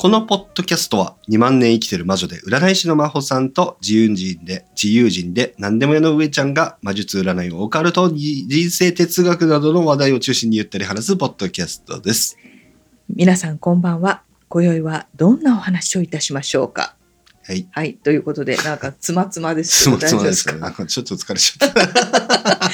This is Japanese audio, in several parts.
このポッドキャストは2万年生きてる魔女で占い師の真帆さんと自由人で自由人で何でも屋の上ちゃんが魔術占いオカルト人生哲学などの話題を中心にゆったり話すポッドキャストです。皆さんこんばんは今宵はどんなお話をいたしましょうか？はい。はいということでなんかつまつまですすけど大丈夫でまつまですかちょっと疲れちゃった。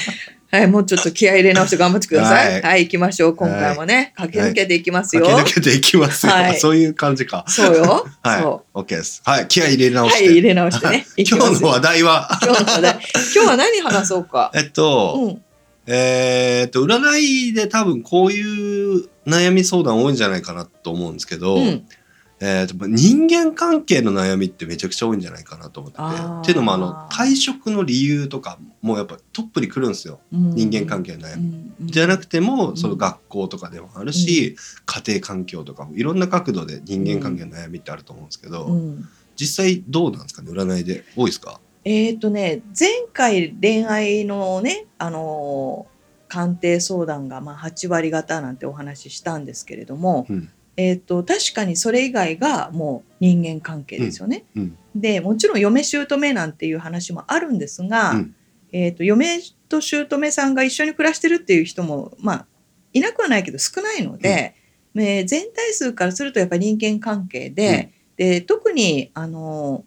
はいもうちょっと気合い入れ直して頑張ってください。はい。はい、行きましょう。今回もね、駆け抜けていきますよ、駆け抜けていきますよ。はい。そういう感じか。そうよ、はい。そ OK です。はい。気合い入れう直して。はい入れ直してね。今日の話題は、今日の話題。今日は何話そうか。えっと、うん。えーっと、占いで多分こういう悩み相談多いんじゃないかなと思うんですけど、うんえー人間関係の悩みってめちゃくちゃ多いんじゃないかなと思ってて。っていうのもあの退職の理由とかもやっぱトップに来るんですよ、人間関係の悩み。じゃなくても、ん。その学校とかでもあるし、家庭環境とかもいろんな角度で人間関係の悩みってあると思うんですけど、うん。実際どうなんですか？ね占いで多いですか？えっ、とね前回恋愛のねあのー鑑定相談がまあ8割方なんてお話ししたんですけれども、うんえー、と確かにそれ以外がもう人間関係ですよね。うん。でもちろん嫁姑なんていう話もあるんですが、うん。えー、と嫁と姑さんが一緒に暮らしてるっていう人もまあいなくはないけど少ないので、えー全体数からするとやっぱり人間関係で,、で特にあの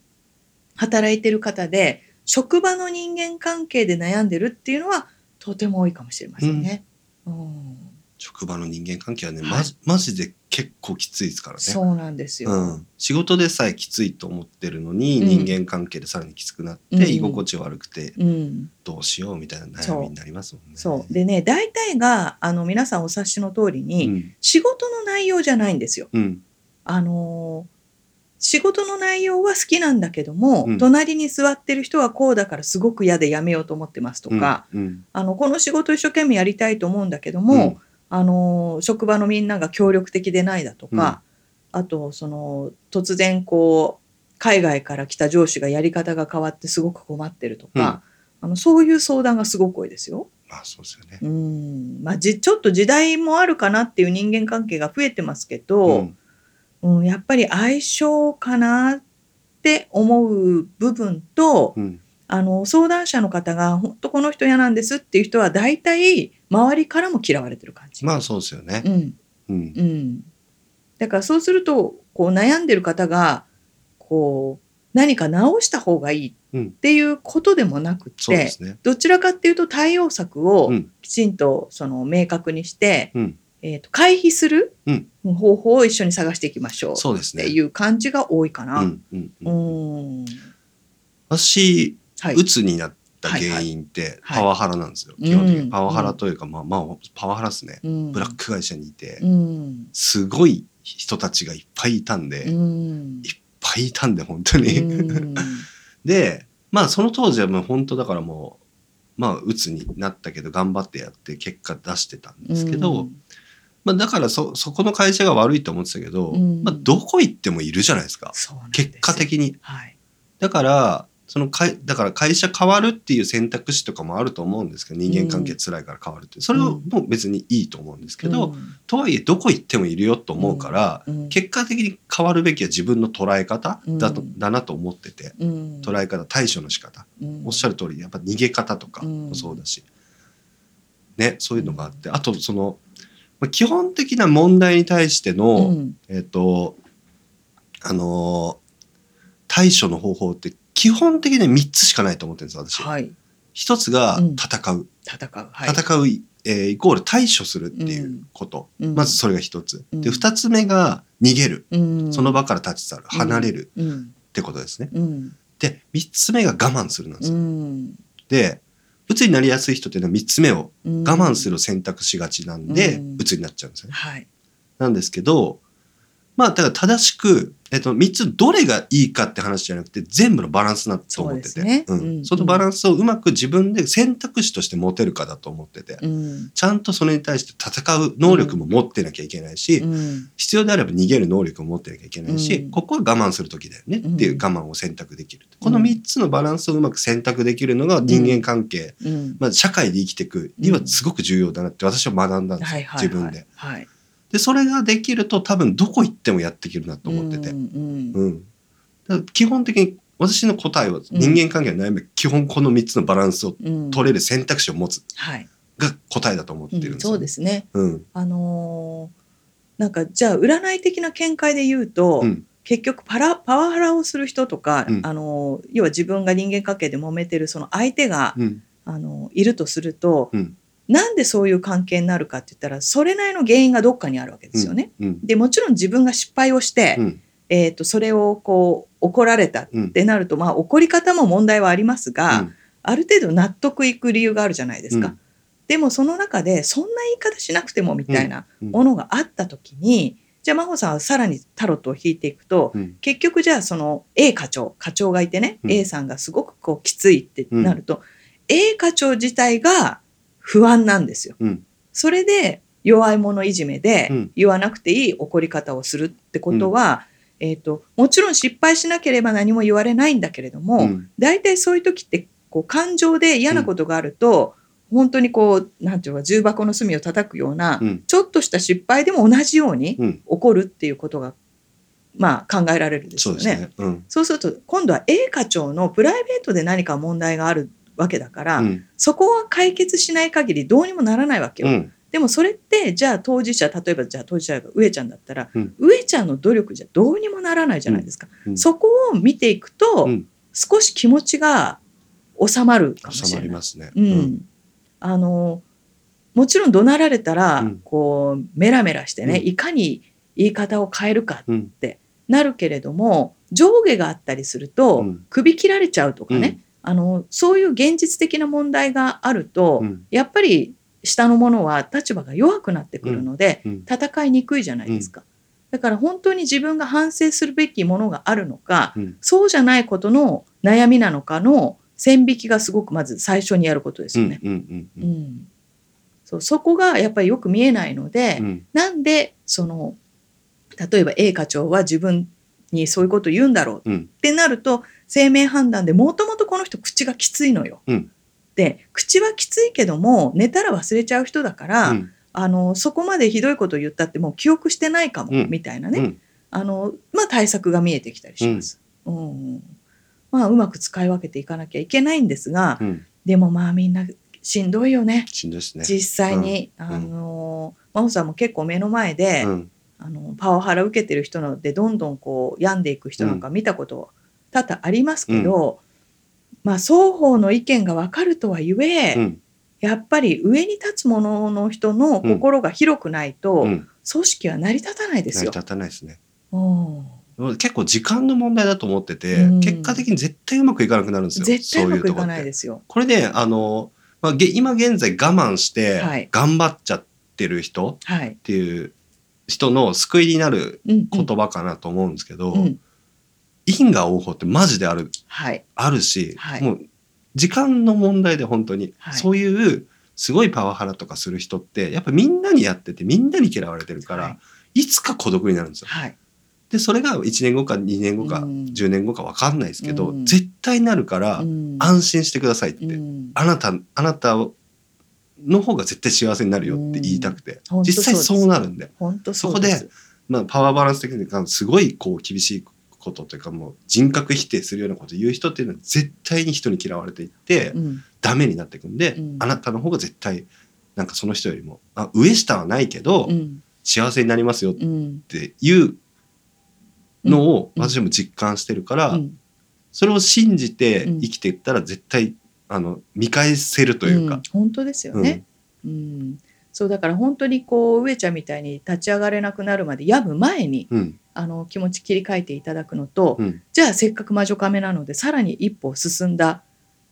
働いてる方で職場の人間関係で悩んでるっていうのはとても多いかもしれませんね。うん職場の人間関係はね、はい。まじマジで結構きついですからね。そうなんですよ。うん、仕事でさえきついと思ってるのに、うん。人間関係でさらにきつくなって、うん。居心地悪くてうん。どうしようみたいな悩みになりますもんね。そう。でね大体があの皆さんお察しの通りに、うん。仕事の内容じゃないんですよ。うん。あのー仕事の内容は好きなんだけども、うん。隣に座ってる人はこうだからすごく嫌でやめようと思ってますとか、うん。あのこの仕事一生懸命やりたいと思うんだけども、あのー職場のみんなが協力的でないだとか、あとその突然こう海外から来た上司がやり方が変わってすごく困ってるとか、あのそういう相談がすごく多いですよ。まあそうですよね。うん。まあ、じちょっと時代もあるかなっていう人間関係が増えてますけど、うん。うん、やっぱり相性かなって思う部分と、うん。あの相談者の方が本当この人嫌なんですっていう人は大体周りからも嫌われてる感じ。まあそうですよね。う。ん。うん。うん、だからそうするとこう悩んでる方がこう何か直した方がいいっていうことでもなくって、そうですね。どちらかっていうと対応策をうん。きちんとその明確にして、うん。えー、と回避するうん。方法を一緒に探していきましょうそうですね。っていう感じが多いかな。うん。うん。ううん。ん私、はい、うつになった原因ってはい。パワハラなんですよ。基本的うん。にパワハラというか、まあまあパワハラですね。うん。ブラック会社にいて、うん。すごい人たちがいっぱいいたんで、ういっんぱいいたんで本当に。うん。でまあその当時はもう本当だからもうまあ鬱になったけど頑張ってやって結果出してたんですけど、まあ、だからそそこの会社が悪いと思ってたけど、うん。まあ、どこ行ってもいるじゃないですか。結果的に。はい。だからその会だから会社変わるっていう選択肢とかもあると思うんですけど人間関係辛いから変わるってそれはもう別にいいと思うんですけど、うん。とはいえどこ行ってもいるよと思うから、うん。結果的に変わるべきは自分の捉え方だと、うん。だなと思っててうん。捉え方対処の仕方。うん。おっしゃる通りやっぱ逃げ方とかもそうだし、ねそういうのがあってあとそのまあ基本的な問題に対しての、うん。えっ、とあのー対処の方法って基本的に3つしかないと思ってるんです私。はい。一つがうん。戦う、戦う。はい。戦う、えーイコール対処するっていうこと、うん。まずそれが一つ、うん。で二つ目が逃げる、うん。その場から立ち去る。離れる。うん。ってことですね。うん。で三つ目が我慢するなんですうよ。ん。で鬱になりやすい人っていうのは3つ目をうん。我慢するを選択しがちなんで、うん。鬱になっちゃうんですよね。はい。なんですけどまあだから正しくえっと、3つどれがいいかって話じゃなくて全部のバランスだと思ってて。そうん。うんそのバランスをうまく自分で選択肢として持てるかだと思ってて、うん。ちゃんとそれに対して戦う能力も持ってなきゃいけないし、うん。必要であれば逃げる能力も持ってなきゃいけないし、うん。ここは我慢する時だよねっていう我慢を選択できる、うんこの3つのバランスをうまく選択できるのが人間関係、うん。まあ、社会で生きていくにはすごく重要だなって私は学んだんです自分で。はいでそれができると多分どこ行ってもやっていけるなと思ってて、うんうんうん。だ基本的に私の答えは人間関係の悩みは基本この3つのバランスをうん。取れる選択肢を持つ。はい。が答えだと思ってるんですよ、そうですね。うん。あのーなんかじゃあ占い的な見解で言うと、うん。結局パラパワハラをする人とか、うん。あのー要は自分が人間関係で揉めてるその相手が、うん。あのーいるとすると、うんなんでそういう関係になるかって言ったらそれなりの原因がどっかにあるわけですよね。うんでもちろん自分が失敗をして、うん。えー、とそれをこう怒られたっうんてなると、まあ、怒り方も問題はありますが、うん。ある程度納得いく理由があるじゃないですか。うん。でもその中でそんな言い方しなくてもみたいなうん。ものがあった時に、じゃあ真帆さんはさらにタロットを引いていくと、うん。結局じゃあその A 課長課長がいてね、うん。A さんがすごくこうきついってなると、A 課長自体が不安なんですよ。うん。それで弱い者いじめでうん。言わなくていい怒り方をするってことは、えー、ともちろん失敗しなければ何も言われないんだけれども、うん。大体そういう時ってこう感情で嫌なことがあると、本当にこうなんていうか重箱の隅を叩くような、うん。ちょっとした失敗でも同じようにうん。起こるっていうことが、まあ、考えられるですよね。そうね。うん。そうすると今度は A 課長のプライベートで何か問題があるわけだから、うん。そこは解決しない限りどうにもならないわけよ。うん。でもそれってじゃあ当事者例えばじゃあ当事者が上ちゃんだったら、うん。上ちゃんの努力じゃどうにもならないじゃないですか。うん。そこを見ていくと、うん。少し気持ちが収まるかもしれない。りますね。うん。あのもちろん怒鳴られたら、うん。こうメラメラしてね、うん。いかに言い方を変えるかうん。ってなるけれども上下があったりすると、うん。首切られちゃうとかね、あのそういう現実的な問題があると、うん。やっぱり下の者は立場が弱くなってくるので、うん。戦いにくいじゃないですか。だから本当に自分が反省するべきものがあるのか、うん。そうじゃないことの悩みなのかの線引きがすごくまず最初にやることですよね。うんうんうんううんん。そうそこがやっぱりよく見えないので、うん。なんでその例えば A 課長は自分にそういうこと言うんだろううん。ってなると生命判断でもともとこの人口がきついのよ。うん。で口はきついけども寝たら忘れちゃう人だから、うん。あのそこまでひどいこと言ったってもう記憶してないかも、うん。みたいなね、うん。あのまあ、対策が見えてきたりします。うん。まあ、うまく使い分けていかなきゃいけないんですが、うん。でもまあみんなしんどいよね。しんどいですね。実際に、うん。あの真帆さんも結構目の前で、うん。あのパワハラ受けてる人のでどんどんこう病んでいく人なんか見たこと多々ありますけど、まあ双方の意見が分かるとはいえ、うんやっぱり上に立つ者の人の心が広くないと、うん組織は成り立たないですよ。成り立たないですね。うん結構時間の問題だと思ってて、うん結果的に絶対うまくいかなくなるんですよ。絶対うまくいかないですよ。これで、あの、まあ、げ今現在我慢してはい頑張っちゃってる人っはい。ていう人の救いになるうんうん言葉かなと思うんですけど、うん因果応報ってマジであるはい。あるし、はい。もう時間の問題で本当に、はい。そういうすごいパワハラとかする人ってやっぱみんなにやっててみんなに嫌われてるから、、はい。つか孤独になるんですよ。はい。でそれが1年後か2年後かうん。10年後か分かんないですけど、うん。絶対なるからうん。安心してくださいって、うん。あなたあなたの方が絶対幸せになるよって言いたくて、本当実際そうなるんで、そうです。まあ、パワーバランス的にすごいこう厳しいことというかもう人格否定するようなことを言う人っていうのは絶対に人に嫌われていって、うん。ダメになっていくんで、うん。あなたの方が絶対なんかその人よりもあ上下はないけど、うん。幸せになりますよっうんていうのをうん。私も実感してるから、うん。それを信じてうん。生きていったら絶対あの見返せるというか。ん、本当ですよね。うん。そうだから本当にこう上ちゃんみたいに立ち上がれなくなるまで病む前にうんあの気持ち切り替えていただくのと、うんじゃあせっかく魔女カメなのでさらに一歩進んだ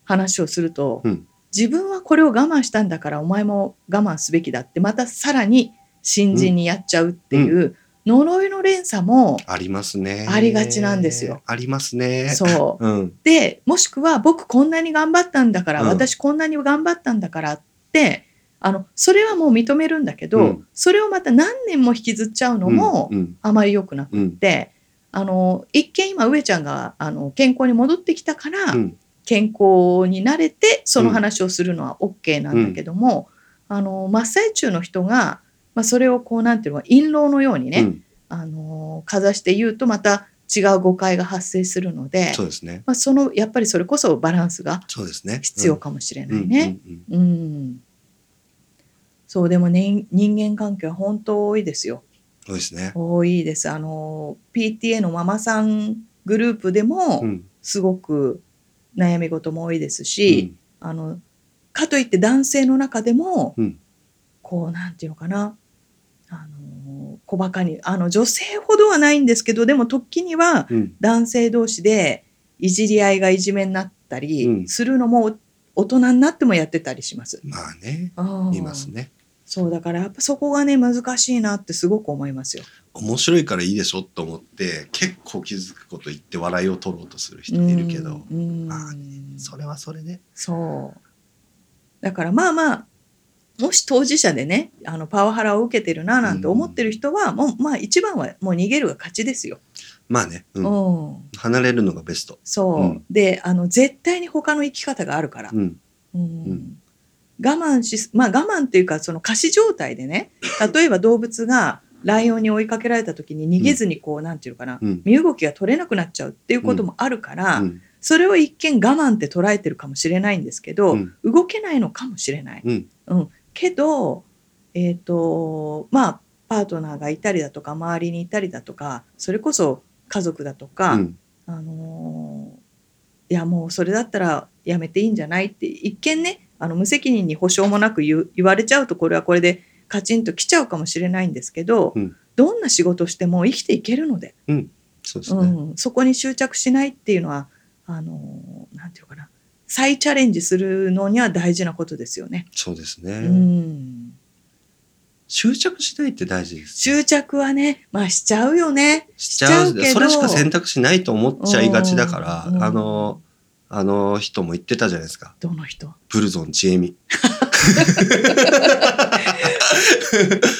話をすると、うん自分はこれを我慢したんだからお前も我慢すべきだってまたさらに新人にやっちゃうっていう、呪いの連鎖もありますね。ありがちなんですよ。ありますね。そう。うん。でもしくは僕こんなに頑張ったんだから、うん私こんなに頑張ったんだからってあのそれはもう認めるんだけど、うんそれをまた何年も引きずっちゃうのもうん。あまり良くなくうん。って、あの一見今上ちゃんがあの健康に戻ってきたから、うん。健康になれてその話をするのは OK なんだけども、あの真っ最中の人が、まあ、それをこうなんていうのか印籠のようにね、うんあのかざして言うとまた違う誤解が発生するので、そうですね。まあ、そのやっぱりそれこそバランスがそうですね。必要かもしれうなんいね。うんうんうんそうでもね人間関係は本当多いですよ。そうですね。多いです。あの PTA のママさんグループでもうん。すごく悩み事も多いですし、あのかといって男性の中でも、うんこうなんていうのかなあの小バカにあの女性ほどはないんですけどでも時にはうん。男性同士でいじり合いがいじめになったうりんするのも大人になってもやってたりします。まあね。いますね。そうだからやっぱそこがね難しいなってすごく思いますよ。面白いからいいでしょと思って結構気づくこと言って笑いを取ろうとする人いるけど、うんうんまあそれはそれで。そうだからまあまあもし当事者でねあのパワハラを受けてるななんて思ってる人は、もうまあ一番はもう逃げるが勝ちですよ。まあね。う。うんん、離れるのがベスト。そう、うんであの絶対に他の生き方があるから、うん。うんん我慢しまあ我慢っていうかその仮死状態でね 例えば動物がライオンに追いかけられた時に逃げずにこう、なんていうのかなうん。身動きが取れなくなっちゃうっていうこともあるから、うん。それを一見我慢って捉えてるかもしれないんですけど、うん動けないのかもしれない。うん。けど、えっとまあパートナーがいたりだとか周りにいたりだとかそれこそ家族だとか、うん。あのーいやもうそれだったらやめていいんじゃないって一見ねあの無責任に保証もなく言われちゃうとこれはこれでカチンときちゃうかもしれないんですけど、うんどんな仕事しても生きていけるので、そうですね。うん、そこに執着しないっていうのはあのーなんていうかな再チャレンジするのには大事なことですよね。そうですね。うん執着しないって大事です。執着はね、まあしちゃうよね。しちゃうしちゃうけどそれしか選択肢ないと思っちゃいがちだから、うんあのあの人も言ってたじゃないですか。どの人？ブルゾンちえみ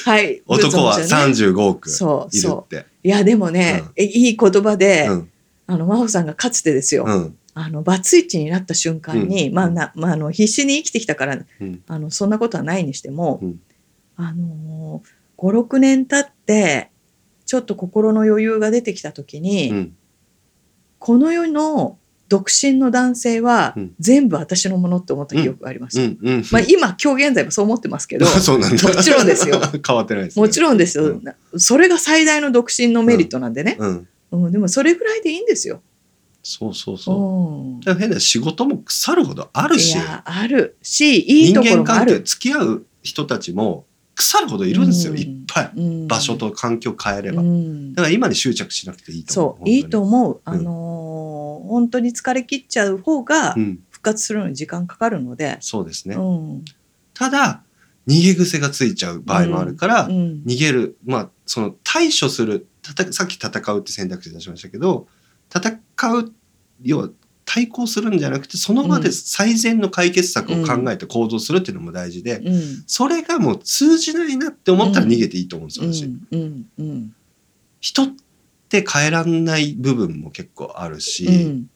はい。男はブーツのね。35億いるそう。そって。う。いやでもね、えいい言葉で、うん。あの真帆さんがかつてですよ、うん。あのバツイチになった瞬間に、うん。まあなまあ、あの必死に生きてきたからうん。あのそんなことはないにしても、うん。あの56年経ってちょっと心の余裕が出てきた時に、うん。この世の独身の男性はうん。全部私のものって思った記憶がありました。うん。うん。まあ、今今日現在もそう思ってますけど そうなんだもちろんですよ。変わってないですね。もちろんですよ、うん。なそれが最大の独身のメリットなんでね、うん。うん。でもそれぐらいでいいんですよ。そうそうそう。変な仕事も腐るほどあるいしやある。しいいとこ人間関係ろもある。付き合う人たちも腐るほどいるんですよ、うん。いっぱい。うん。場所と環境変えれば、だうん。から今に執着しなくていいと思そういいと思う、うんあのー本当に疲れ切っちゃう方がうん、復活するのに時間かかるので、そうですね、うん。ただ逃げ癖がついちゃう場合もあるから、うん逃げるまあその対処するたたさっき戦うって選択肢出しましたけど戦う要は対抗するんじゃなくてその場で最善の解決策を考えて行動するっていうのも大事で、うん。それがもう通じないなって思ったら逃げていいと思うんですよ、私。人って変えらんない部分も結構あるし、うん。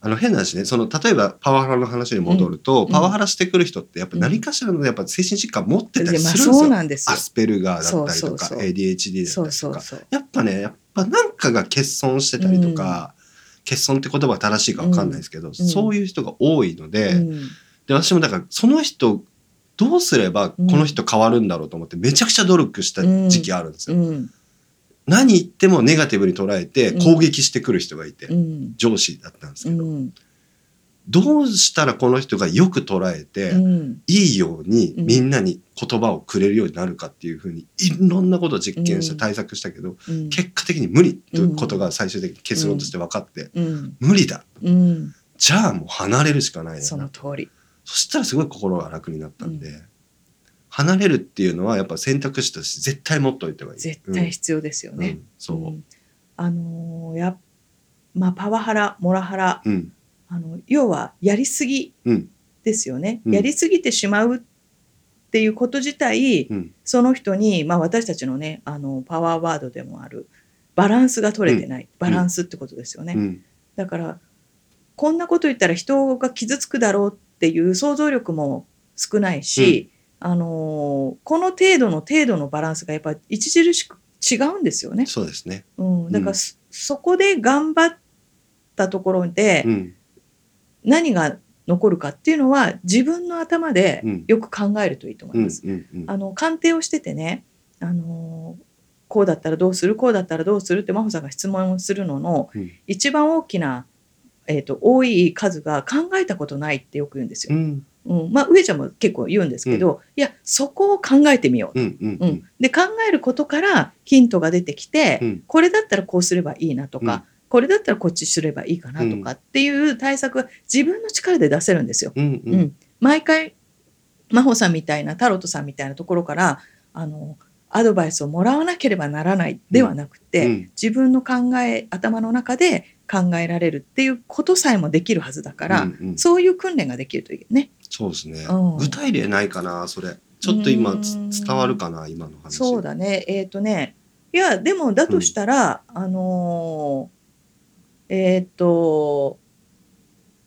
あの変な話ねその例えばパワハラの話に戻ると、うん。パワハラしてくる人ってやっぱ何かしらのやっぱ精神疾患持ってたりするんですよ。そうなんですよ。アスペルガーだったりとかそうそうそう。ADHD だったりとか。やっぱねやっぱなんかが欠損してたりとか、欠損って言葉が正しいか分かんないですけど、そういう人が多いので,、うん。で私もだからその人どうすればこの人変わるんだろうと思ってめちゃくちゃ努力した時期あるんですよ。うん何言ってもネガティブに捉えて攻撃してくる人がいて、うん。上司だったんですけど、うん。どうしたらこの人がよく捉えて、うん。いいようにうん。みんなに言葉をくれるようになるかっていうふうにいろんなことを実験してうん。対策したけど、うん。結果的に無理ということが最終的に結論として分かって、うん。無理だ。うん。じゃあもう離れるしかないその通り。そしたらすごい心が楽になったんで、離れるっていうのはやっぱ選択肢として絶対持っておいてはいい。絶対必要ですよね。うんうんそううんあのーやまあパワハラモラハラうん。あの要はやりすぎうん。ですよね、うんやりすぎてしまうっていうこと自体、うん。その人に、まあ、私たちのねあのパワーワードでもあるバランスが取れてない、バランスってことですよね、うん。だからこんなこと言ったら人が傷つくだろうっていう想像力も少ないし、あのーこの程度の程度のバランスがやっぱ著しく違うんですよね。そうですね。うん、だかうんらそ,、そこで頑張ったところでうん。何が残るかっていうのは自分の頭でうんよく考えるといいと思うん。います。あの鑑定をしててね、あのーこうだったらどうする？こうだったらどうする？って真帆さんが質問をするののうん一番大きな、えー、と多い数が考えたことないってよく言うんですよ。うん。うんまあ、上ちゃんも結構言うんですけど、いやそこを考えてみよう。うん。うん。う。ん、で考えることからヒントが出てきて、うんこれだったらこうすればいいなとか、うんこれだったらこっちすればいいかなとかっていう対策は自分の力で出せるんですよ。うん。ううんん。毎回真帆さんみたいなタロットさんみたいなところからあのアドバイスをもらわなければならないではなくて、うん自分の考え頭の中で考えられるっていうことさえもできるはずだから、うんうんそういう訓練ができるといいね。そうですねうん。具体例ないかな、それ。ちょっと今伝わるかな、今の話。そうだね。えっ、とね、いや、でも、だとしたら、あのーえっ、と、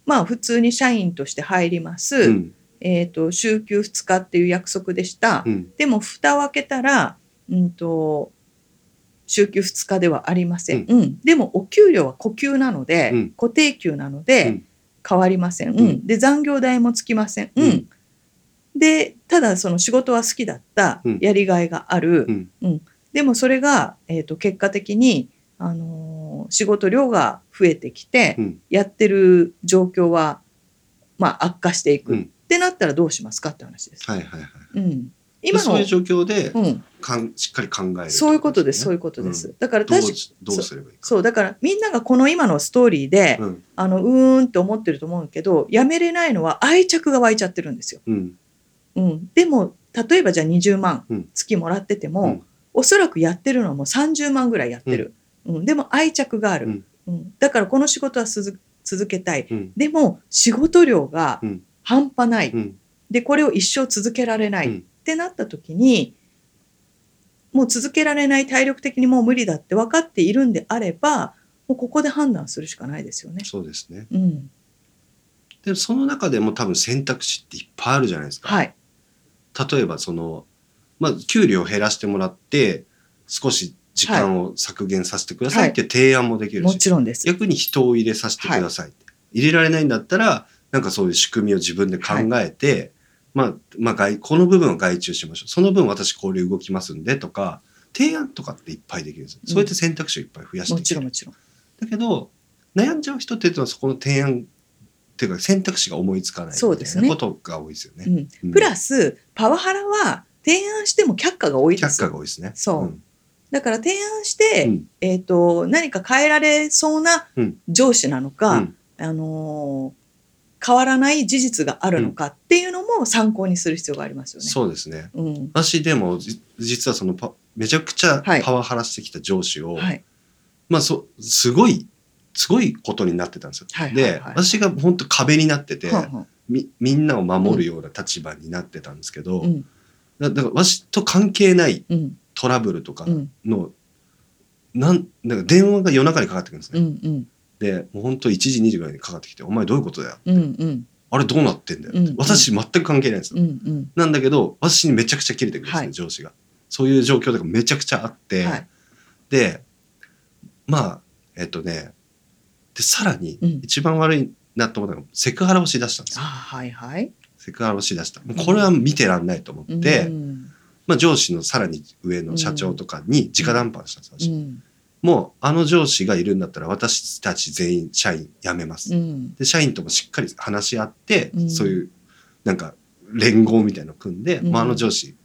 まあ、普通に社員として入ります。うん。えっ、と、週休2日っていう約束でした。うん。でも、蓋を開けたら、うんと、週休2日ではありません。うん。でも、お給料は固給なので、うん固定給なので、うん変わりません。うん。うんで、残業代もつきません。うん。うんで、ただ、その仕事は好きだった、うんやりがいがある、うん。でもそれが、えー、と結果的に、あのー仕事量が増えてきて、うんやってる状況は、まあ、悪化していく、うんってなったらどうしますかって話です。はいはいはい。うん、今のそういう状況で、うん、かんしっかり考える、そういうことですそういうことです。だから確かどうどうすればいいか。そうだからみんながこの今のストーリーで、うん。あのうーんって思ってると思うけどやめれないのは愛着が湧いちゃってるんですよ。うん。うん、でも例えばじゃあ20万うん。月もらってても、うん。おそらくやってるのはもう30万ぐらいやってる、うん。でも愛着がある、うん。うん。だからこの仕事は続続けたい。うん。でも仕事量がうん。半端ない、うん。でこれを一生続けられない、っうん。てなった時にもう続けられない体力的にもう無理だって分かっているんであればもうここで判断するしかないですよね。そうですね。うん、でもその中でも多分選択肢っていっぱいあるじゃないですか。はい、例えばその、まあ、給料を減らしてもらって、少し時間を削減させてくださいって提案もできるし、もちろんです。逆に人を入れさせてください、入れられないんだったら、なんかそういう仕組みを自分で考えて、まあ、まあ外、この部分を外注しましょう。その分私これ動きますんでとか、提案とかっていっぱいできるんですそうやって選択肢をいっぱい増やしていもけるちろんもちろん。だけど、悩んじゃう人っていうのはそこの提案っていうか選択肢が思いつかないそうですねことが多いですよね。うん。うん。プラスパワハラは提案しても却下が多いで却す下が多いですね。そうん。だから提案して、うん。えー、と何か変えられそうなうん。上司なのか、うん。あのー変わらない事実があるのかっていうのも参考にする必要がありますよね。そうですね。うん。私でもじ実はそのパめちゃくちゃはい。パワハラしてきた上司を、はい。まあそすごいすごいことになってたんですよ。はいはいで、はい。私が本当壁になってて、はんはんみみんなを守るような立場になってたんですけど、うん。だだから私と関係ないうん。トラブルとかうん。の、なんなんか電話が夜中にかかってくるんですね。うんうんでもう本当1時2時ぐらいにかかってきて「お前どういうことだよ」うんうん。あれどうなってんだよって、うん私全く関係ないんですよ、うんうん。なんだけど私にめちゃくちゃ切れてくるんですね、はい。上司が。そういう状況とかめちゃくちゃあって、はい。でまあえっとねでさらにうん。一番悪いなと思ったのがセクハラをしだしたんですあよはいはい。セクハラをしだした。もうこれは見てらんないと思って、うん。まあ、上司のさらに上の社長とかに直談判したんですよ、私。うんもうあの上司がいるんだったら私たち全員社員辞めます、うん。で社員ともしっかり話し合って、うん。そういうなんか連合みたいのを組んで、うん。まあ、あの上司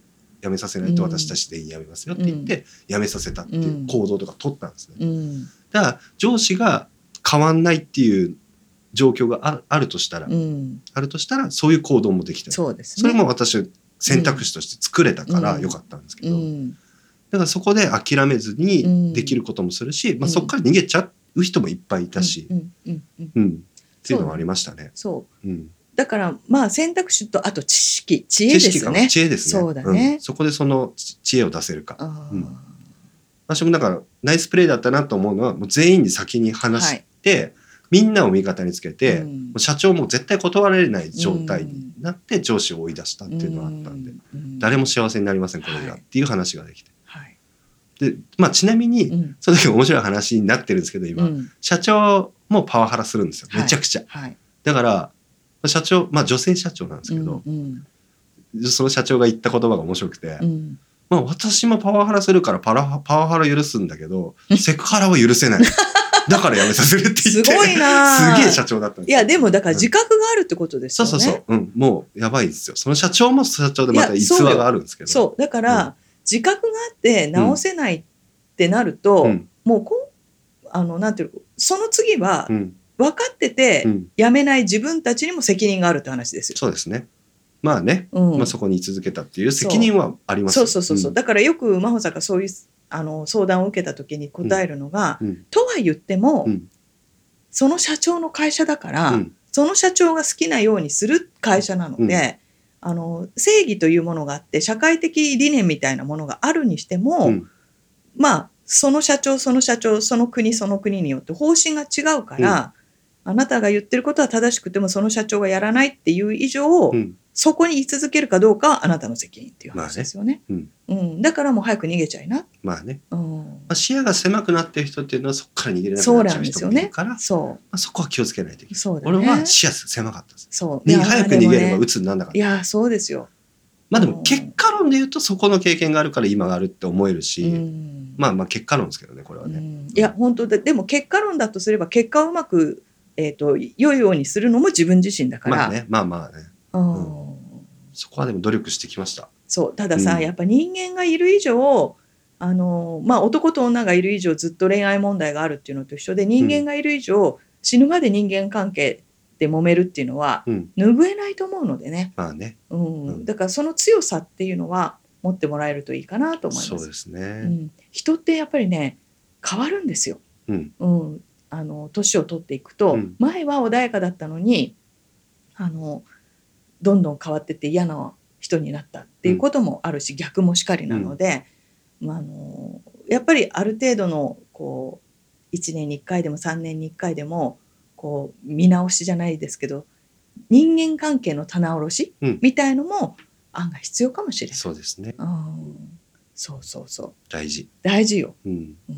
辞めさせないとうん。私たち全員辞めますよって言って、辞めさせたっていううん。行動とか取ったんですね。うん。だから上司が変わんないっていう状況がああるとしたら、うん。あるとしたらそういう行動もできてる。そうですね。それも私選択肢として作れたからうん。よかったんですけど、うんだからそこで諦めずうん。にできることもするし、まあ、そこから逃げちゃう人もいっぱいいたし、うんうんうんうん。っていうのもありましたね。そう。うん、だからまあ選択肢とあと知識。知恵ですね。知恵ですね。そうだね。ん。そこでその知恵を出せるか。私もだからナイスプレーだったなと思うのはもう全員に先に話して、みんなを味方につけて、うん。もう社長も絶対断られない状態になって上司を追い出したっていうのがあったんで、うん。誰も幸せになりませんこれでは、はい。っていう話ができて。はいで、まあ、ちなみに、うんその時面白い話になってるんですけど今、うん社長もパワハラするんですよはいめちゃくちゃ、はいだから社長まあ女性社長なんですけど、うんその社長が言った言葉が面白くて、うんまあ私もパワハラするからパラパワハラ許すんだけど、セクハラは許せない。だからやめさせるって言って。すごいなすげえ社長だったんですよいやでもだから自覚があるってことですよね。そうそうそう。うん。もうやばいですよ。その社長も社長でまた逸話があるんですけど。そうだから、自覚があって直せないってなると、うん。もうこんあのなんていうのその次はうん。分かっててうん。やめない自分たちにも責任があるって話ですよ。そうですね。まあね。うんまあそこに居続けたっていう責任はありますよそうそうそうそう、んだからよく真帆さんがそういうあの相談を受けた時に答えるのが、うん。とは言っても、うんその社長の会社だから、うんその社長が好きなようにする会社なので、あの正義というものがあって社会的理念みたいなものがあるにしても、うんまあその社長その社長その国その国によって方針が違うから、あなたが言ってることは正しくてもその社長がやらないっていう以上、うん。そこに居続けるかどうかはあなたの責任っていう話ですよね。まあねうんだからもう早く逃げちゃいな。まあね。うんまあ、視野が狭くなってる人っていうのはそこから逃げれなくそうななっちゃうん人ですよねもいるから、まそあ、そこは気をつけないといけない。うそうだね。俺は視野狭かったです。そうに早く逃げれば鬱にならなかったい。やそうですよ。まあでも結果論で言うとそこの経験があるから今があるって思えるし、うんまあまあ結果論ですけどねこれはね。うんいや本当ででも結果論だとすれば結果をうまく、えー、と良いようにするのも自分自身だから、まあねまあまあねうんそこはでも努力してきました。そう。たださ、うん。やっぱ人間がいる以上あの、まあ、男と女がいる以上ずっと恋愛問題があるっていうのと一緒で人間がいる以上、死ぬまで人間関係で揉めるっていうのはうん。拭えないと思うのでね、まあね。うん。うん。だからその強さっていうのは持ってもらえるといいかなと思います。そうですうね。ん、人ってやっぱりね変わるんですよ。うん。うん、あの年を取っていくと、うん。前は穏やかだったのにあのどんどん変わってって嫌な人になったっていうこともあるし、逆もしかりなので、まあ、あのやっぱりある程度のこう1年に1回でも3年に1回でもこう見直しじゃないですけど人間関係の棚卸しうん。みたいのも案外必要かもしれない。そうですね。うん。そうそうそう。大事。大事よ。うん、うん。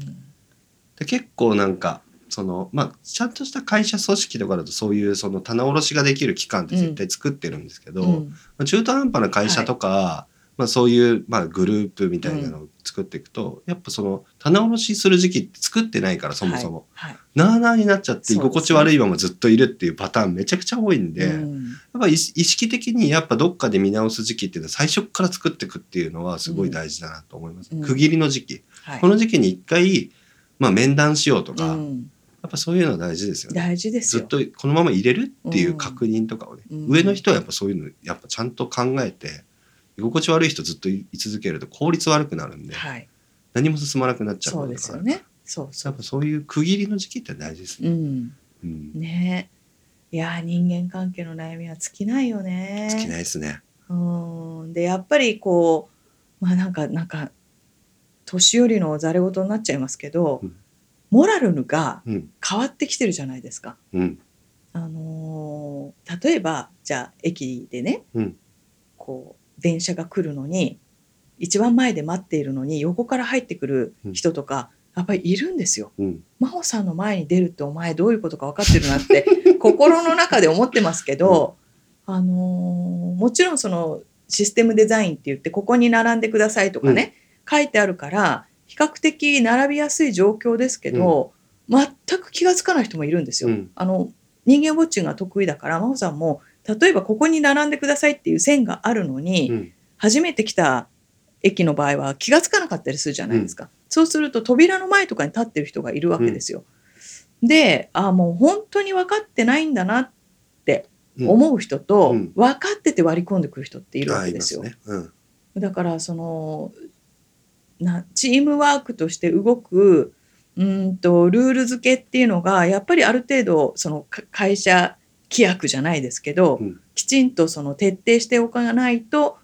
で結構なんかそのまあちゃんとした会社組織とかだとそういうその棚卸しができる機関って絶対作ってるんですけど、うん。まあ中途半端な会社とか、まあ、そういう、まあ、グループみたいなのを作っていくと、やっぱその棚卸しする時期って作ってないからそもそも、はい。はい。なあなあになっちゃって居心地悪いままずっといるっていうパターンめちゃくちゃ多いんで、やっうんぱ意識意識的にやっぱどっかで見直す時期っていうのは最初から作っていくっていうのはすごい大事だなと思います、うん。区切りの時期、はい。この時期に一回、まあ、面談しようとか、やうんっぱそういうのは大事ですよね大事ですよ。ずっとこのまま入れるっていう確認とかをね、うん上の人はやっぱそういうのやっぱちゃんと考えて居心地悪い人ずっと居続けると効率悪くなるんで、はい、何も進まなくなっちゃうそうですよね。そうそうやっ。ぱそういう区切りの時期って大事ですね。うん、うんねえ。いやー人間関係の悩みは尽きないよね。尽きないですね。うん。でやっぱりこうまあなんかなんか年寄りのざれ言になっちゃいますけど、うんモラルがうん。変わってきてるじゃないですか。うん。あのー例えばじゃあ駅でね、うん。こう電車が来るのに一番前で待っているのに横から入ってくる人とか、やっぱりいるんですよ。うん。真帆さんの前に出るってお前どういうことか分かってるなって 心の中で思ってますけど、あのーもちろんそのシステムデザインって言ってここに並んでくださいとかね、書いてあるから比較的並びやすい状況ですけど、全く気が付かない人もいるんですよ。うんあの人間ウォッチングが得意だから真帆さんも例えばここに並んでくださいっていう線があるのに、うん初めて来た駅の場合は気が付かなかったりするじゃないですか、そうすると扉の前とかに立ってる人がいるわけですよ。であもう本当に分かってないんだなって思う人と、うん分かってて割り込んでくる人っているわけですよ。すね。うん。だからそのなチームワークとして動くうーんとルール付けっていうのがやっぱりある程度そのか会社規約じゃないですけど、うんきちんとその徹底しておかないと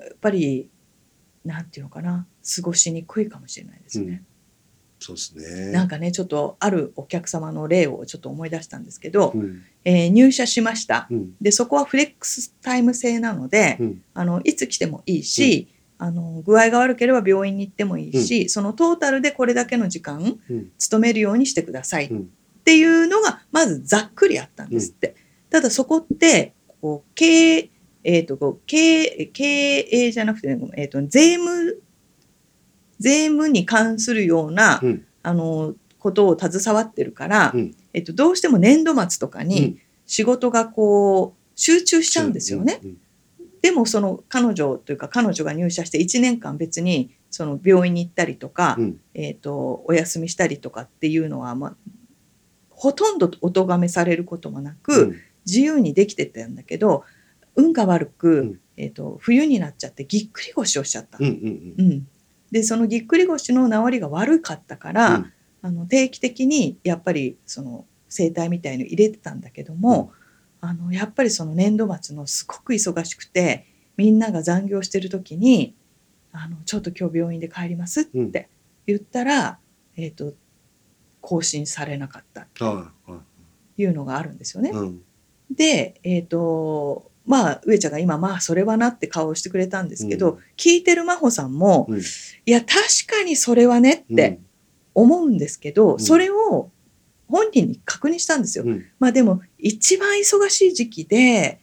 やっぱりなんていうのかな過ごしにくいかもしれないですね。そうですね。なんかねちょっとあるお客様の例をちょっと思い出したんですけど、うん。えー入社しました。うん。でそこはフレックスタイム制なので、うん。あのいつ来てもいいし、あの具合が悪ければ病院に行ってもいいし、そのトータルでこれだけの時間うん。勤めるようにしてくださいっうん。ていうのがまずざっくりあったんですって。ただそこってこう経営えー、とこう経営経営じゃなくて、ねえー、と税務税務に関するような、うんあのことを携わってるから、うんえっと、どうしても年度末とかうにん仕事がこう集中しちゃうんですよね。うん。でもその彼女というか彼女が入社して1年間別にその病院に行ったりとか、うん。えー、とお休みしたりとかっていうのは、まあ、ほとんどお咎めされることもなく、うん。自由にできてたんだけど運が悪く、うん。えー、と冬になっちゃってぎっくり腰をしちゃったでそのぎっくり腰の治りが悪かったから、うん。あの定期的にやっぱりその整体みたいの入れてたんだけども、あのやっぱりその年度末のすごく忙しくてみんなが残業してる時に「あのちょっと今日病院で帰ります」って言ったら、えー、と更新されなかったって。いうのがあるんですよね。うん。で、えーとまあ、上ちゃんが今、まあ、それはなって顔をしてくれたんですけど、うん聞いてる真帆さんも、うんいや、確かにそれはねって思うんですけど、んそれを本人に確認したんですよ。うん。まあでも、一番忙しい時期で、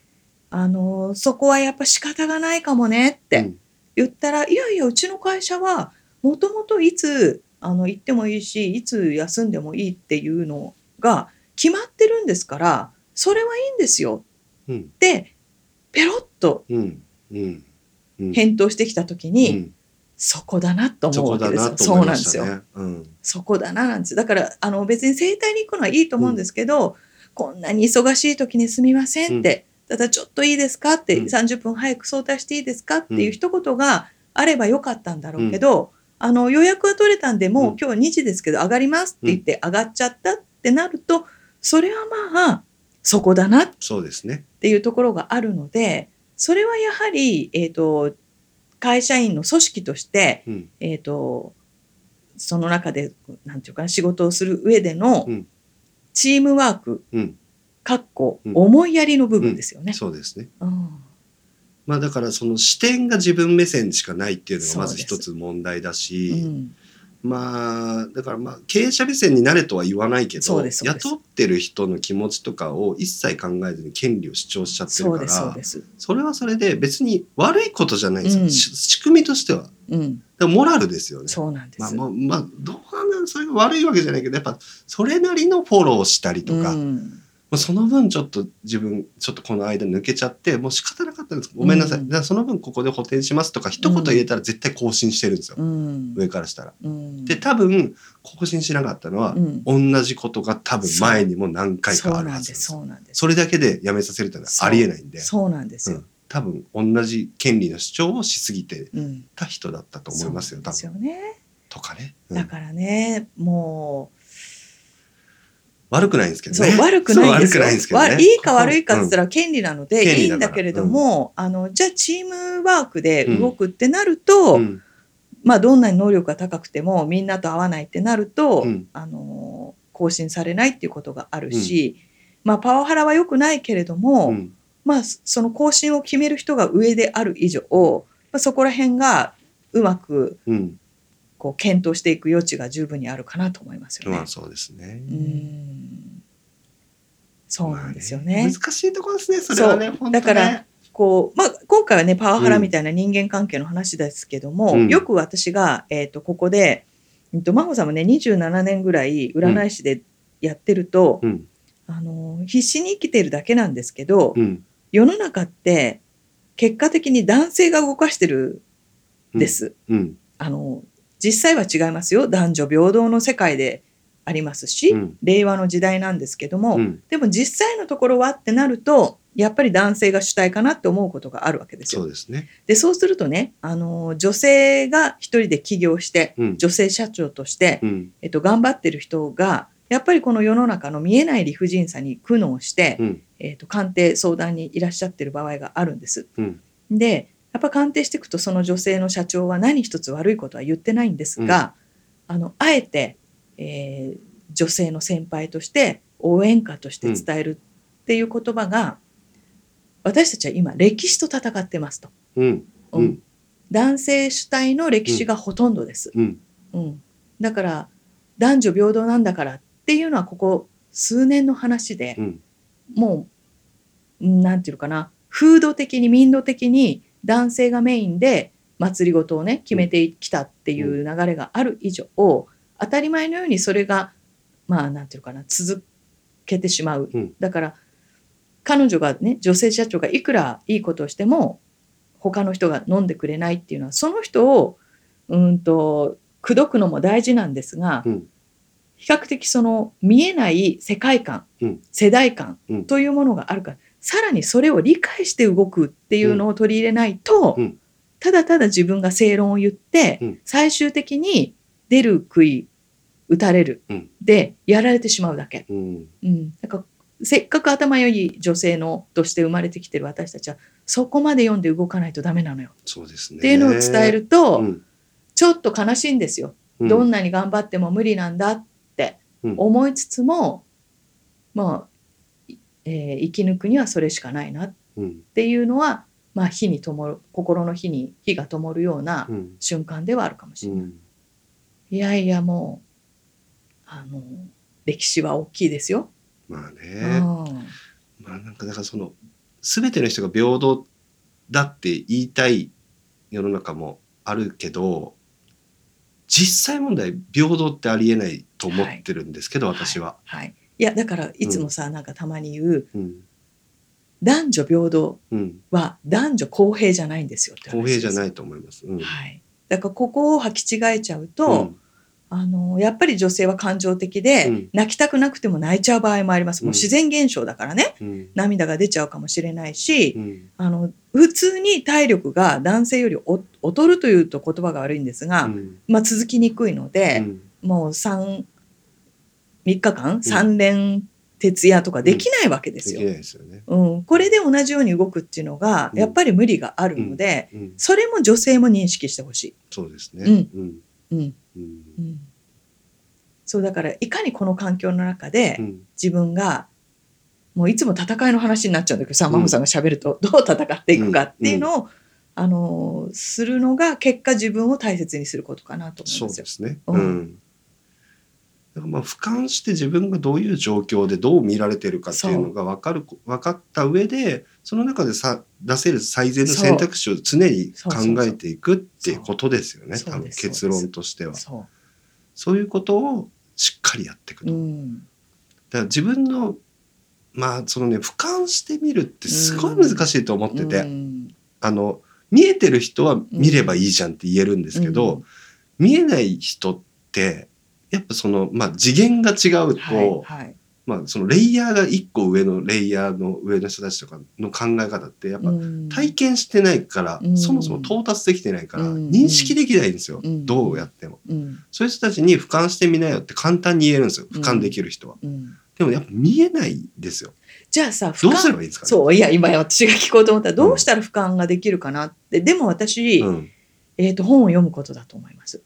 あのそこはやっぱ仕方がないかもねってうん。言ったら、いやいや、うちの会社は、もともといつあの行ってもいいし、いつ休んでもいいっていうのが決まってるんですから、それはいいんですようん。って、ペロッとうん。うん。うん。返答してきた時うに、んそこだなと思うわけですよ。そうなんですよ。うん。そこだななんです。だからあの別に整体に行くのはいいと思うんですけど、こんなに忙しい時にすみませんって、ただちょっといいですかって、うん30分早く早退していいですかっていう一言があればよかったんだろうけど、あの予約は取れたんでもううん今日2時ですけど上がりますって言って上がっちゃったってなると、それはまあそこだなっそうですね。ていうところがあるのでそれはやはり、えー、と会社員の組織として、うん。えー、とその中でなんていうかな仕事をする上でのうんチームワーク、うん。かっこうん思いやりの部分ですよね。そうですね。うんまあだからその視点が自分目線しかないっていうのがまず一つ問題だうし、んまあだからまあ経営者目線になれとは言わないけど雇ってる人の気持ちとかを一切考えずに権利を主張しちゃってるから。それはそれで別に悪いことじゃないんですよ、うんし仕組みとしては。うん、らモラルですよね。そうなんです。まあもうまあどうなんそれが悪いわけじゃないけどやっぱそれなりのフォローをしたりとか、うんまあその分ちょっと自分ちょっとこの間抜けちゃってもう仕方なかったんです。ごめんなさい、うん。だからその分ここで補填しますとか一言言えたら絶対更新してるんですよ、うん。上からしたら。うん。で多分更新しなかったのはう、ん。同じことが多分前にも何回かあるはずですそれだけでやめさせるってのはありえないんで。そうなんですよ。うん。多分同じ権利の主張をしすぎてうん、た人だったと思いますよ多そうなんですよ分ね。とかね、うん。だからね、も悪くないんですけう、どね。そう悪くないんですよ。悪くないんですけどいいか悪いかって言ったら権利なのでいいんだけれども、あのじゃあチームワークで動くってなると、うん。まあどんなに能力が高くてもみんなと合わないってなると、うん。あの更新されないっていうことがあるし、まあパワハラは良くないけれども、うん。まあその更新を決める人が上である以上、まあ、そこら辺がうまくうんこう検討していく余地が十分にあるかなと思いますよね。まあそうですね。うんそうなんですよまあね。難しいところですね、それはね。ねだからこうまあ、今回はねパワハラみたいな人間関係の話ですけども、うんよく私が、えー、とここで、うんと、真帆さんもね27年ぐらい占い師でやってると、うん、あの必死に生きてるだけなんですけど、うん、世の中って結果的に男性が動かしてるんです。うん、あの実際は違いますよ男女平等の世界でありますし、うん、令和の時代なんですけども、うん、でも実際のところはってなるとやっぱり男性が主体かなって思うことがあるわけですよ。そうですね。でそうするとねあの女性が一人で起業してうん。女性社長として、うん。えっと、頑張ってる人がやっぱりこの世の中の見えない理不尽さに苦悩して、うん。えっと、鑑定相談にいらっしゃってる場合があるんです。うん。でやっぱ鑑定していくとその女性の社長は何一つ悪いことは言ってないんですが、あのあえて、えー女性の先輩として応援歌として伝えるっていう言葉が、私たちは今歴史と戦ってますと、うん。ううんん。男性主体の歴史がほとんどです、うん。うん、だから男女平等なんだからっていうのはここ数年の話で、うん。もううんなんていうのかな風土的に民度的に男性がメインで祭りごとをね決めてきたっていう流れがある以上、当たり前のようにそれがまあなんていうのかな続けてしまう、うん。だから彼女がね女性社長がいくらいいことをしても他の人が飲んでくれないっていうのはその人をうんと口説くのも大事なんですが、うん。比較的その見えない世界観、うん。世代観うん。というものがあるからさらにそれを理解して動くっていうのを取り入れないと、うんただただ自分が正論を言って、うん最終的に出る杭打たれる、うんでやられてしまうだけ。うん。うん、だからせっかく頭良い女性のとして生まれてきてる私たちはそこまで読んで動かないとダメなのよ。そうですね。っていうのを伝えると、うん。ちょっと悲しいんですよ。うんどんなに頑張っても無理なんだってうん思いつつも、まあ、いえー生き抜くにはそれしかないなっうん。ていうのは、まあ、火に灯る心の火に火が灯るようなうん。瞬間ではあるかもしれない。うん。いやいやもうあの歴史は大きいですよ。まあうね。んまあなんかだからその全ての人が平等だって言いたい世の中もあるけど実際問題平等ってありえないと思ってるんですけど、私は。はい、いやだからいつもさ、なんかたまに言ううん。男女平等うん、は男女公平じゃないんですよって話公平じゃないと思います。うん。はい、だからここを履き違えちゃうと、うん。あのやっぱり女性は感情的で、うん。泣きたくなくても泣いちゃう場合もあります。もううん自然現象だからね。うん。涙が出ちゃうかもしれないし、うん。あの普通に体力が男性よりお劣るというと言葉が悪いんですが、うん。まあ、続きにくいので、うん。もう 3, 3日間3連徹夜とかできないわけですよ。うん、これで同じように動くっていうのがうん。やっぱり無理があるので、うん、それも女性も認識してほしそうですね。うん。うん。い。うん。そうだからいかにこの環境の中でうん。自分がもういつも戦いの話になっちゃうんだけどさ、うん。真帆さんが喋ると どう戦っていくかっていうのを、あのするのが結果自分を大切にすることかなと思いそうますよ。で。すね。ううんん。だからまあ俯瞰して自分がどういう状況でどう見られてるかっていうのが分かる分かった上でその中でさ出せる最善の選択肢を常に考えていくっていうことですよね。多分結論としては。そそういうことをしっかりやっていくう、と、だうん、から自分のまあそのね俯瞰してみるってすごい難しいと思ってて、うん。あの見えてる人は見ればいいじゃんって言えるんですけど、見えない人ってやっぱその、まあ、次元が違うと、はいはい。まあ、そのレイヤーが一個上のレイヤーの上の人たちとかの考え方ってやっぱうん。体験してないから、うん。そもそも到達できてないからうん。認識できないんですよ、うん。どうやっても。うん。そういう人たちに俯瞰してみなよって簡単に言えるんですよ俯瞰できる人は。うん、でもやっぱ見えないですよ。じゃあさどうすれ俯瞰ばいいですかね？そういや今私が聞こうと思ったらどうしたら俯瞰ができるかなって、でも私、うん、えー、と本を読むことだと思います。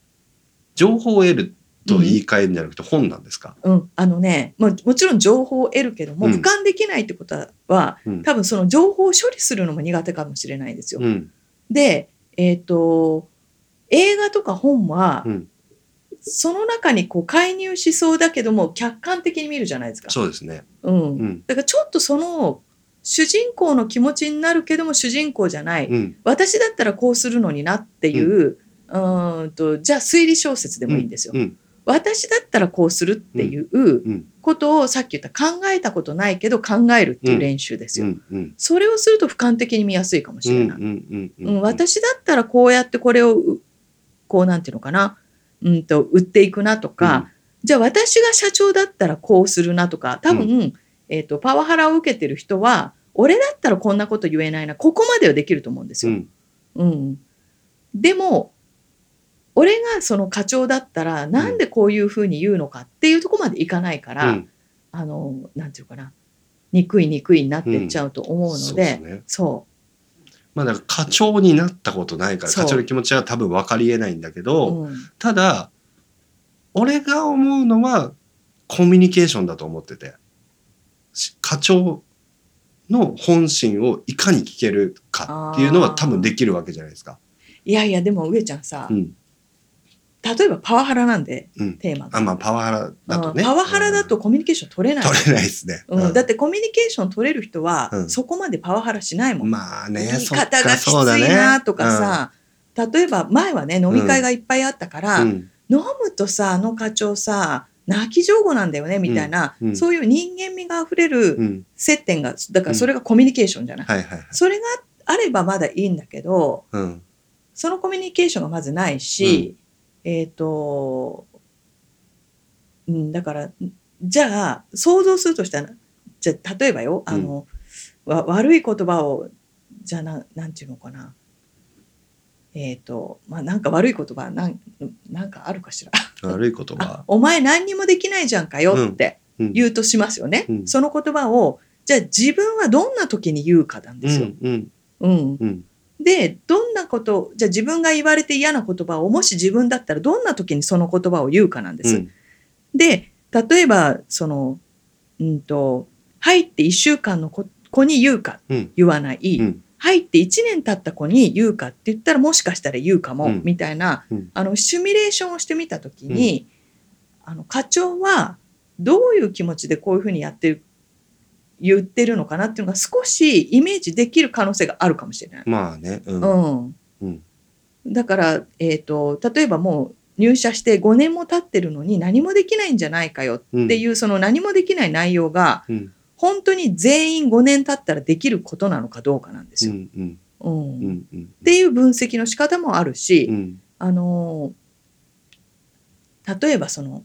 情報を得ると言い換えるんじゃなくて本なんですか。うん、あのね、まあ、もちろん情報を得るけども、俯瞰できないってことはうん多分その情報を処理するのも苦手かもしれないですよ。うんで、えっと映画とか本は、その中にこう介入しそうだけども客観的に見るじゃないですか。そうですね。うんだからちょっとその主人公の気持ちになるけども主人公じゃない、私だったらこうするのになっていう、うんとじゃあ推理小説でもいいんですよ。うん私だったらこうするっていううんことをさっき言った考えたことないけど考えるっていう練習ですよ。それをすると俯瞰的に見やすいかもしれない。私だったらこうやってこれをうこうなんていうのかな、うん、と売っていくなとか、じゃあ私が社長だったらこうするなとか多分、えー、とパワハラを受けてる人は俺だったらこんなこと言えないなここまではできると思うんですよ。うん。うん、でも俺がその課長だったらなんでこういうふうに言うのかっていうところまでいかないから、うん。あのなんていうかな。憎い憎いになってっちゃうと思うのそうで,、ですね。そまあだから課長になったことないからそう。課長の気持ちは多分分かりえないんだけう、ど、うん。ただ俺が思うのはコミュニケーションだと思ってて。し課長の本心をいかに聞けるかっていうのは多分できるわけじゃないですか。いやいやでも上ちゃんさ、うん例えばパワハラなんでうん、テーマがあまあパワハラだとね。うんパワハラだとうん。コミュニケーション取れない、取れないですね。うん。だってコミュニケーション取れる人は、うん。そこまでパワハラしないもん。まあね、言い方がきついなとかさ、例えば前はね飲み会がいっぱいあったから、うん。飲むとさあの課長さ泣き上手なんだよねみたいな、うん。うんそういう人間味があふれるうん、接点がだからそれがコミュニケーションじゃない、はいはいはい。それがあればまだいいんだけどうん、そのコミュニケーションがまずないし、えっ、と、うん、だからじゃあ想像するとしたらじゃあ例えばよあの、わ悪い言葉をじゃあななんていうのかな。えっ、とまあなんか悪い言葉なんなんかあるかしら。悪い言あ葉。お前何にもできないじゃんかよってうん。言うとしますよね、うん。その言葉をじゃあ自分はどんな時に言うかなんうですよ。んうん。うん。うんでどんなことじゃあ自分が言われて嫌な言葉をもし自分だったらどんな時にその言葉を言うかなんです。うん。で例えばそのうんと入って1週間の子子に言うかうん。言わない、うん。入って1年経った子に言うかって言ったらもしかしたら言うかも、うん。みたいなうん。あのシミュレーションをしてみた時に、あの課長はどういう気持ちでこういうふうにやってる言ってるのかなっていうのが少しイメージできる可能性があるかもしれない。まあね。うん。うん。うん。だから、えー、と例えばもう入社して5年も経ってるのに何もできないんじゃないかようんっていう、その何もできない内容がうん。本当に全員5年経ったらできることなのかどうかなんですよ。うんうん。うん。うんうん。っていう分析の仕方もあるし、うん。あのー例えばその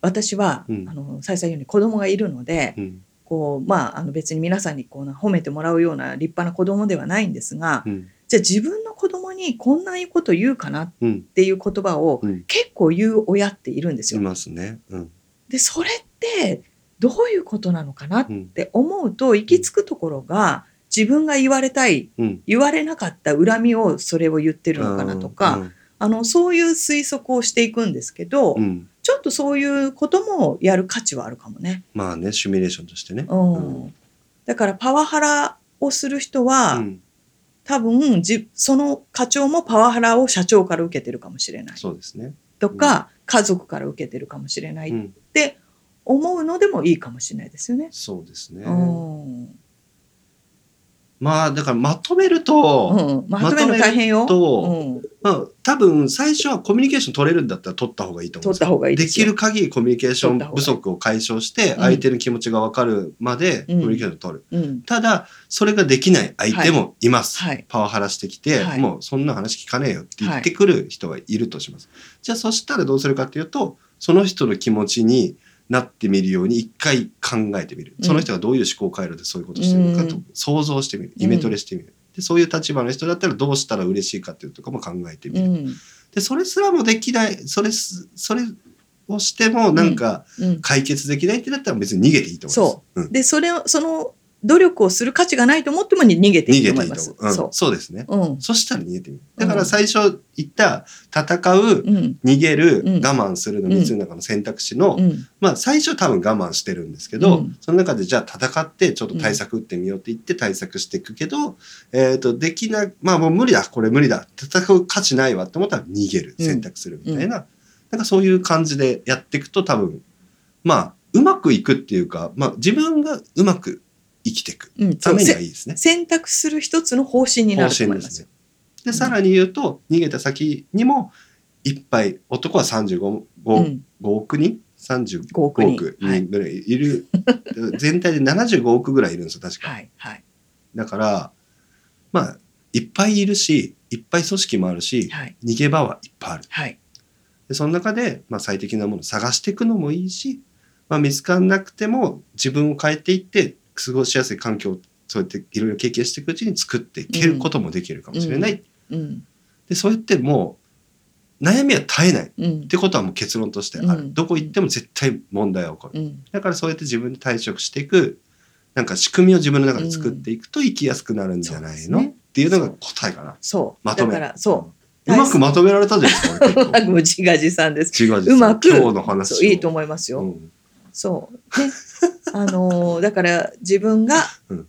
私は、うん。あの再々言うように子供がいるので、うんこうまあ、あの別に皆さんにこうな褒めてもらうような立派な子供ではないんですが、うん。じゃあ自分の子供にこんなこと言うかなっうんていう言葉をうん。結構言う親っているんですいよ。ますね。うん。でそれってどういうことなのかなっうんて思うと行き着くところが自分が言われたいうん。言われなかった恨みをそれを言ってるのかなとか、あのそういう推測をしていくんですけど、うんうんちょっとそういうこともやる価値はあるかもね。まあねシミュレーションとしてね。うんだからパワハラをする人は、うん多分じその課長もパワハラを社長から受けてるかもしれないそうですね。とか、家族から受けてるかもしれないっうんて思うのでもいいかもしれないですよね。そうですね。うんまあだからまとめると、うん、まとめるの大変よ。まとめうん。まあ多分最初はコミュニケーション取れるんだったら取った方がいいと思う取った方がいいでできる限りコミュニケーション不足を解消してうん。相手の気持ちが分かるまでコミュニケーションを取る。うん。ただそれができない相手もいます。はい。パワハラしてきて、はい。もうそんな話聞かねえよって言ってくる人がいるとします。じゃあそしたらどうするかっていうとその人の気持ちになってみるように一回考えてみる、うん。その人がどういう思考回路でそういうことをしてるのかとうん。想像してみる。イメトレしてみる、でそういう立場の人だったらどうしたら嬉しいかっていうとかも考えてみる、うん。でそれすらもできないそれすそれをしてもなんかうん。解決できないってなったら別に逃げていいと思います。そう。うん。でそれをその努力をする価値がないと思っても逃げていいと思います。そそうですね。う。うん。そしたら逃げてみる。だから最初言った戦う、うん。逃げる、うん。我慢するの3つの中の選択肢の、うん。まあ最初多分我慢してるんですけど、うん。その中でじゃあ戦ってちょっと対策打ってみようって言って対策していくけど、えっ、と、できな、まあもう無理だ、これ無理だ、戦う価値ないわって思ったら逃げる、うん。選択するみたいな、なんかそういう感じでやっていくと多分、まあうまくいくっていうか、まあ自分がうまく生きていくうんためにはせいいですね。選択する一つの方針にな方ると思いますよ針でさらに言うと、逃げた先にも、いっぱい、男は35、5うん5億人 ?35 5億人ぐらいいる。全体で75億ぐらいいるんですよ、確か。はいはいだから、まあ、いっぱいいるし、いっぱい組織もあるし、はい逃げ場はいっぱいある。はいで、その中で、まあ、最適なものを探していくのもいいし、まあ、見つからなくても自分を変えていって、過ごしやすい環境をそうやっていろいろ経験していくうちに作っていけることもできるかもしれない、うん。でそうやってもう悩みは絶えない。っうん。てことはもう結論としてある、うん。どこ行っても絶対問題は起こる、うん。だからそうやって自分で対処していくなんか仕組みを自分の中で作っていくと生きやすくなるんじゃないの、ね。っていうのが答えかな。そう。まとめ。だからそう。うまくまとめられたじゃないですかうまく自画自賛です。違ううまく。今日の話いいと思いますよ、うんそう。ねあのーだから自分がうん。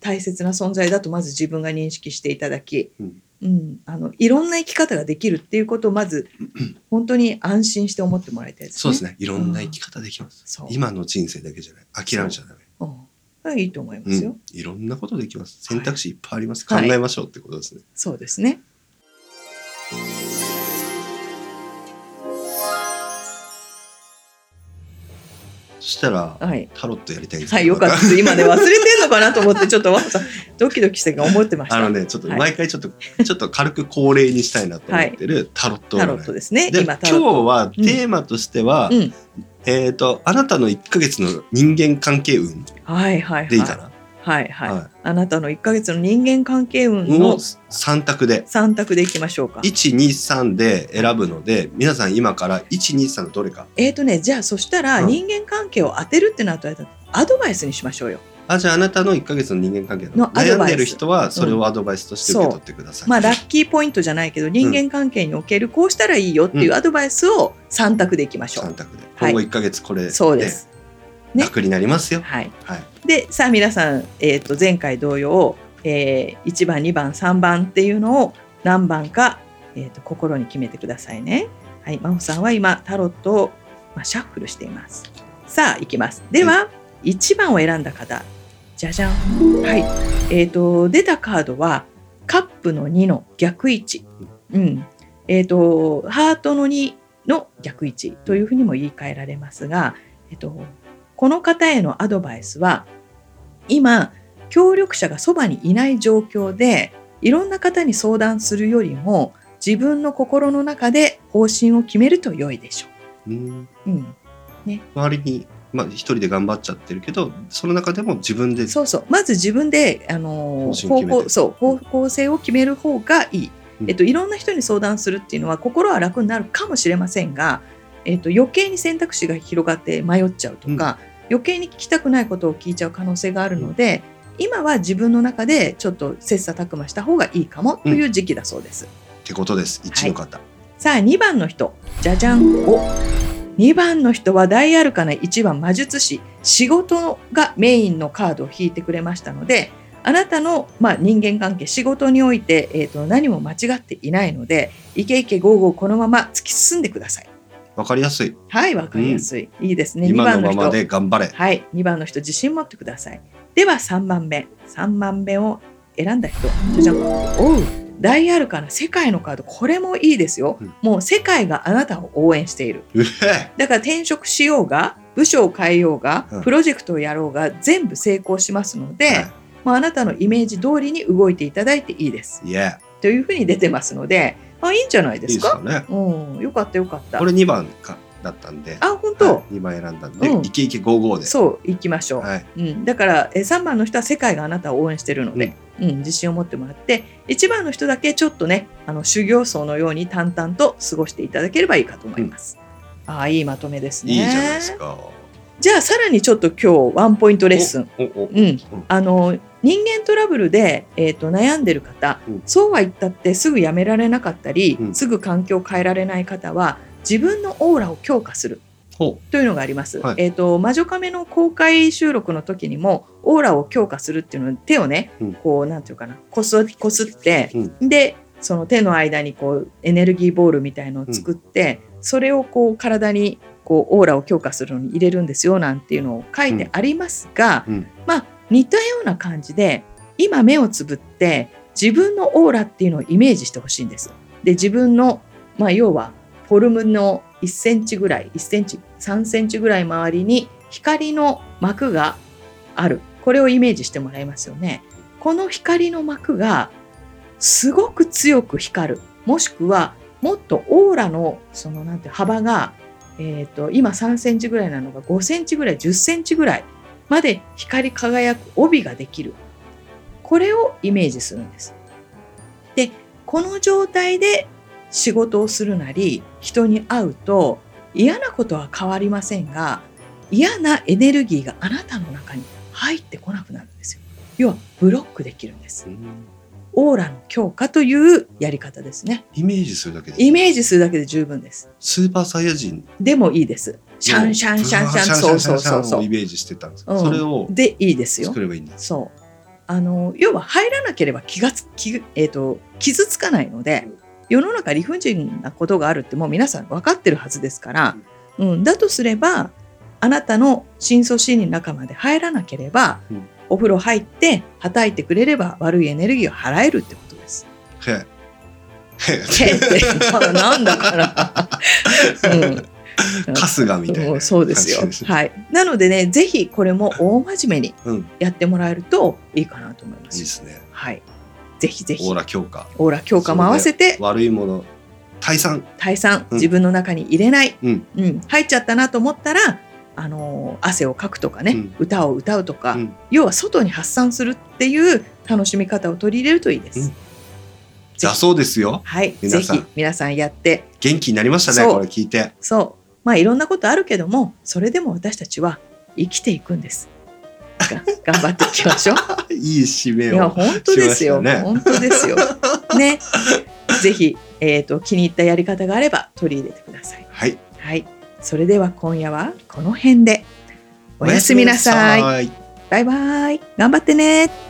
大切な存在だとまず自分が認識していただき、うん。うん、あのいろんな生き方ができるっていうことをまず 本当に安心して思ってもらいたいですね。そうですね。いろんな生き方できます、そう。今の人生だけじゃない。諦めちゃダメ。う。ん、いいと思いまうん。すよ。、いろんなことできます。選択肢いっぱいあります、はい。考えましょうってことですね、そうですね。したらはい。タロットやりたいんですはい、よかったです。今ね、忘れてんのかなと思って、ちょっとわざドキドキして思ってました。あのねちょっとはい毎回ちょっと、ちょっと軽く恒例にしたいなと思ってるタロットタロットですね。で今、今。日はテーマとしては、うん。えっ、とあなたの1ヶ月の人間関係運はいはいはい。でいはいはい。はあなたの1ヶ月の人間関係運の3択で。3択でいきましょうか。123で選ぶので皆さん今から123のどれか。えーとね、じゃあそしたらうん。人間関係を当てるってなったらアドバイスにしましょうよ。あじゃああなたの1ヶ月の人間関係のアドバイス。悩んでる人はそれをアドバイスとして受け取ってください、まあラッキーポイントじゃないけど人間関係におけるこうしたらいいよっていうアドバイスを3択でいきましょう。3択で。はい。今後1ヶ月これで、そうです。ね楽になりますよはい。はいでさあ皆さん、えー、と前回同様、えー1番2番3番っていうのを何番か、えー、と心に決めてくださいね。はい、真帆さんは今タロットを、まあ、シャッフルしています。さあ行きます。では、1番を選んだ方じゃじゃん。はい。えっ、と出たカードはカップの2の逆位置。うん。えっ、とハートの2の逆位置というふうにも言い換えられますが、えっ、とこの方へのアドバイスは今協力者がそばにいない状況でいろんな方に相談するよりも自分の心の中で方針を決めると良いでしょう。ん。う。うん、周りにまあ一人で頑張っちゃってるけどその中でも自分でそうそう。まず自分で、あのー方向そう方向性を決める方がいい、うん。えっと、いろんな人に相談するっていうのは心は楽になるかもしれませんが、えっと、余計に選択肢が広がって迷っちゃうとか、余計に聞きたくないことを聞いちゃう可能性があるので、今は自分の中でちょっと切磋琢磨した方がいいかもという時期だそうです。ってことです。1の方、さあ2番の人。じゃじゃんお2番の人は大アルカナ1番魔術師。仕事がメインのカードを引いてくれましたのであなたの、まあ、人間関係仕事において、えー、と何も間違っていないのでイケイケゴーゴーこのまま突き進んでください。わかりやすい。はいわかりやすい、いいですね。2今番のままで頑張れ。はい。2番の人自信持ってください。では3番目。3番目を選んだ人。じゃじゃんおう。大アルカナ世界のカード。これもいいですよ、うん。もう世界があなたを応援している。だから転職しようが部署を変えようが、うん。プロジェクトをやろうが全部成功しますので、はい。まあ、あなたのイメージ通りに動いていただいていいです。というふうに出てますので、あ、いいんじゃないでいいすかですよね。うん、よかったよかった。これ2番かだったんで。あ本当、はい、2番選んだんで、うん。イケイケ55で。そう行きましょう、はい。うん、だからえ3番の人は世界があなたを応援してるので、うん。自信を持ってもらって1番の人だけちょっとねあの修行僧のように淡々と過ごしていただければいいかと思います。ああいいまとめですね。いいじゃないですか。じゃあさらにちょっと今日ワンポイントレッスン。おおお。うん、あの人間トラブルで、えー、と悩んでる方、うん。そうは言ったってすぐやめられなかったり、うん。すぐ環境を変えられない方は自分のオーラを強化するほというのがあります。はい。えっ、と魔女カメの公開収録の時にもオーラを強化するっていうのを手をね、うん。こうなんていうかなこすこすって、うでその手の間にこうエネルギーボールみたいのを作って、それをこう体にこうオーラを強化するのに入れるんですよなんていうのを書いてありますが、うん。まあ似たような感じで今目をつぶって自分のオーラっていうのをイメージしてほしいんです。で自分の、まあ、要はフォルムの1センチぐらい1センチ3センチぐらい周りに光の膜があるこれをイメージしてもらいますよね。この光の膜がすごく強く光るもしくはもっとオーラのそのなんて幅が、えー、と今3センチぐらいなのが5センチぐらい10センチぐらいまで光り輝く帯ができるこれをイメージするんです。でこの状態で仕事をするなり人に会うと嫌なことは変わりませんが嫌なエネルギーがあなたの中に入ってこなくなるんですよ。要はブロックできるんです。うんオーラの強化というやり方ですね。イメージするだけでイメージするだけで十分です。スーパーサイヤ人でもいいです。シャンシャンシャンシャン、そうそうそうそう。をイメージしてたんですけど、うんそれをでいいですよ作。ればいいんだ。そう。あの要は入らなければ気がつ気,、えー、と傷つかないので世の中理不尽なことがあるってもう皆さん分かってるはずですから、うん、だとすればあなたの深層心理の中まで入らなければ、うんお風呂入ってはたいてくれれば悪いエネルギーを払えるってことです。へえ。へへってなんだから。うんえ。春日みたいな。うんそうですよ。はい。なのでね、ぜひこれも大真面目にうん。やってもらえるといいかなと思いま。いいですすね。はい。ぜひぜひオーラ強化。オーラ強化も合わせて悪いもの、退散。退散うん自分の中に入れない、うん。うん入っちゃったなと思ったら、あのー汗をかくとかね、うん歌を歌うとか、うん要は外に発散するっていう楽しみ方を取り入れるといいです。うんだそうですよ。はい、ぜひ皆さんやって元気になりましたね、これ聞いて。そうまあいろんなことあるけどもそれでも私たちは生きていくんです。が頑張っていきましょう。いい締めいやを。本当ですよ、ね本当ですよ。ね、ぜひ、えー、と気に入ったやり方があれば取り入れてください。はい。はい、それでは今夜はこの辺で。おやすみなさいバイバイ。頑張ってね。